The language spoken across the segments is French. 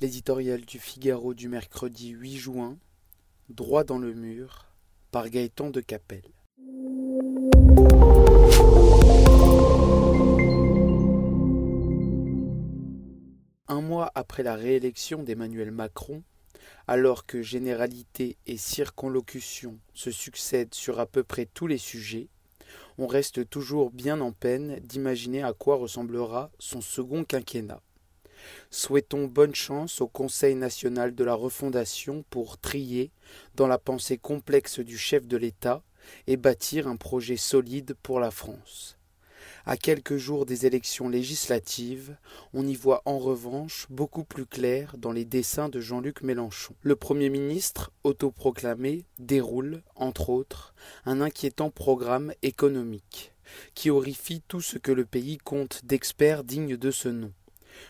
L'éditorial du Figaro du mercredi 8 juin, Droit dans le mur, par Gaëtan de Capelle. Un mois après la réélection d'Emmanuel Macron, alors que généralité et circonlocution se succèdent sur à peu près tous les sujets, on reste toujours bien en peine d'imaginer à quoi ressemblera son second quinquennat. Souhaitons bonne chance au Conseil national de la refondation pour trier dans la pensée complexe du chef de l'État et bâtir un projet solide pour la France. À quelques jours des élections législatives, on y voit en revanche beaucoup plus clair dans les dessins de Jean-Luc Mélenchon. Le Premier ministre, autoproclamé, déroule, entre autres, un inquiétant programme économique qui horrifie tout ce que le pays compte d'experts dignes de ce nom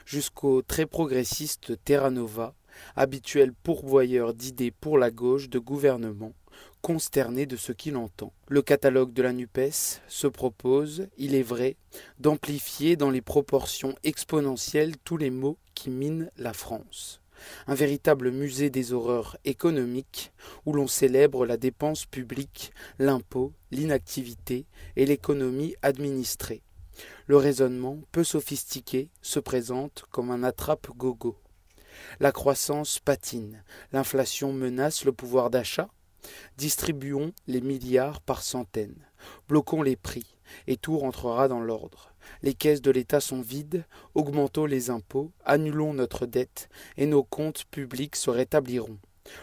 jusqu'au très progressiste Terra Nova, habituel pourvoyeur d'idées pour la gauche de gouvernement, consterné de ce qu'il entend. Le catalogue de la NUPES se propose, il est vrai, d'amplifier dans les proportions exponentielles tous les maux qui minent la France. Un véritable musée des horreurs économiques où l'on célèbre la dépense publique, l'impôt, l'inactivité et l'économie administrée le raisonnement, peu sophistiqué, se présente comme un attrape-gogo. La croissance patine, l'inflation menace le pouvoir d'achat. Distribuons les milliards par centaines, bloquons les prix, et tout rentrera dans l'ordre. Les caisses de l'État sont vides, augmentons les impôts, annulons notre dette, et nos comptes publics se rétabliront.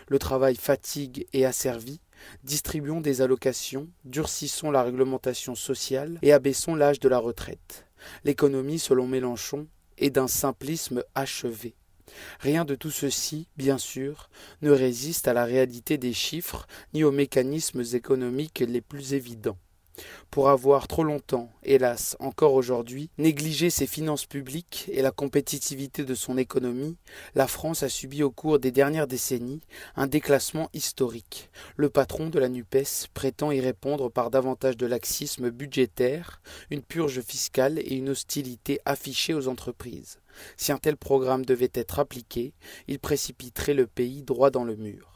Le travail fatigue et asservit, Distribuons des allocations, durcissons la réglementation sociale et abaissons l'âge de la retraite. L'économie, selon Mélenchon, est d'un simplisme achevé. Rien de tout ceci, bien sûr, ne résiste à la réalité des chiffres ni aux mécanismes économiques les plus évidents. Pour avoir trop longtemps, hélas encore aujourd'hui, négligé ses finances publiques et la compétitivité de son économie, la France a subi au cours des dernières décennies un déclassement historique. Le patron de la NUPES prétend y répondre par davantage de laxisme budgétaire, une purge fiscale et une hostilité affichée aux entreprises. Si un tel programme devait être appliqué, il précipiterait le pays droit dans le mur.